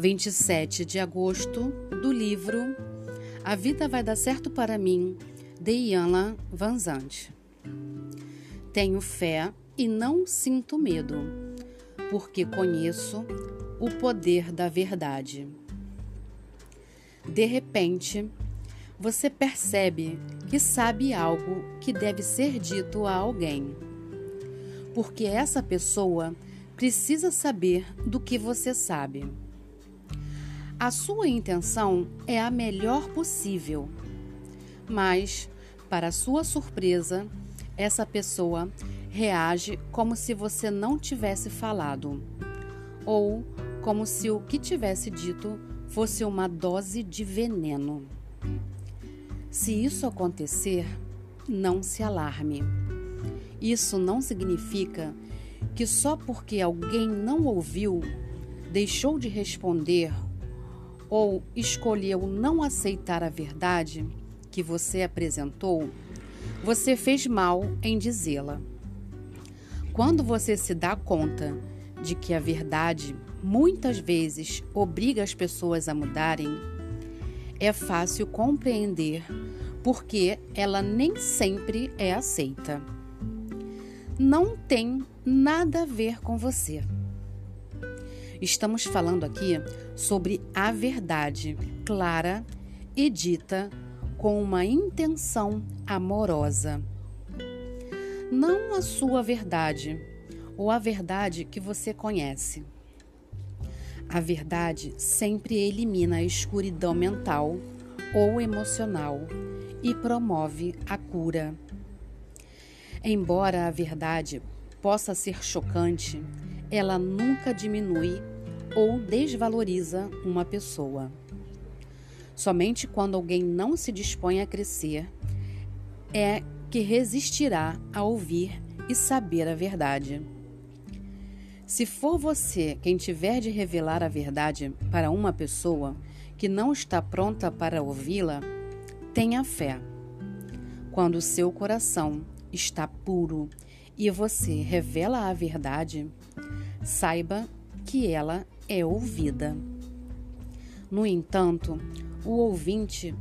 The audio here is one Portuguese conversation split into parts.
27 de agosto, do livro A Vida Vai Dar Certo para Mim, de Iana Vanzante. Tenho fé e não sinto medo, porque conheço o poder da verdade. De repente, você percebe que sabe algo que deve ser dito a alguém, porque essa pessoa precisa saber do que você sabe. A sua intenção é a melhor possível, mas, para sua surpresa, essa pessoa reage como se você não tivesse falado, ou como se o que tivesse dito fosse uma dose de veneno. Se isso acontecer, não se alarme. Isso não significa que só porque alguém não ouviu, deixou de responder ou escolheu não aceitar a verdade que você apresentou, você fez mal em dizê-la. Quando você se dá conta de que a verdade muitas vezes obriga as pessoas a mudarem, é fácil compreender porque ela nem sempre é aceita. Não tem nada a ver com você. Estamos falando aqui sobre a verdade clara e dita com uma intenção amorosa. Não a sua verdade ou a verdade que você conhece. A verdade sempre elimina a escuridão mental ou emocional e promove a cura. Embora a verdade possa ser chocante, ela nunca diminui ou desvaloriza uma pessoa. Somente quando alguém não se dispõe a crescer é que resistirá a ouvir e saber a verdade. Se for você quem tiver de revelar a verdade para uma pessoa que não está pronta para ouvi-la, tenha fé. Quando seu coração está puro e você revela a verdade, saiba que ela é ouvida. No entanto, o ouvinte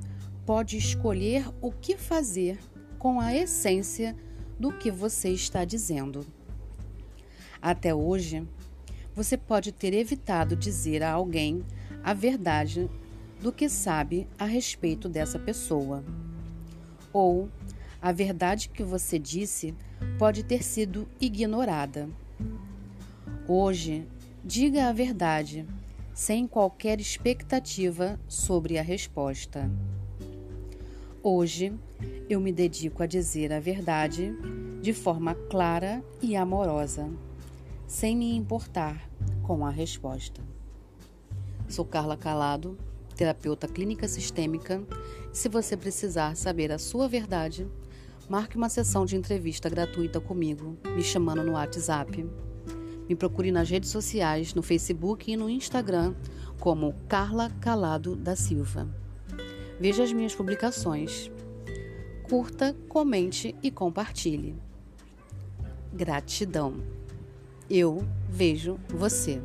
pode escolher o que fazer com a essência do que você está dizendo. Até hoje, você pode ter evitado dizer a alguém a verdade do que sabe a respeito dessa pessoa. Ou a verdade que você disse pode ter sido ignorada. Hoje, Diga a verdade, sem qualquer expectativa sobre a resposta. Hoje, eu me dedico a dizer a verdade de forma clara e amorosa, sem me importar com a resposta. Sou Carla Calado, terapeuta clínica sistêmica. Se você precisar saber a sua verdade, marque uma sessão de entrevista gratuita comigo, me chamando no WhatsApp me procure nas redes sociais, no Facebook e no Instagram, como Carla Calado da Silva. Veja as minhas publicações. Curta, comente e compartilhe. Gratidão. Eu vejo você.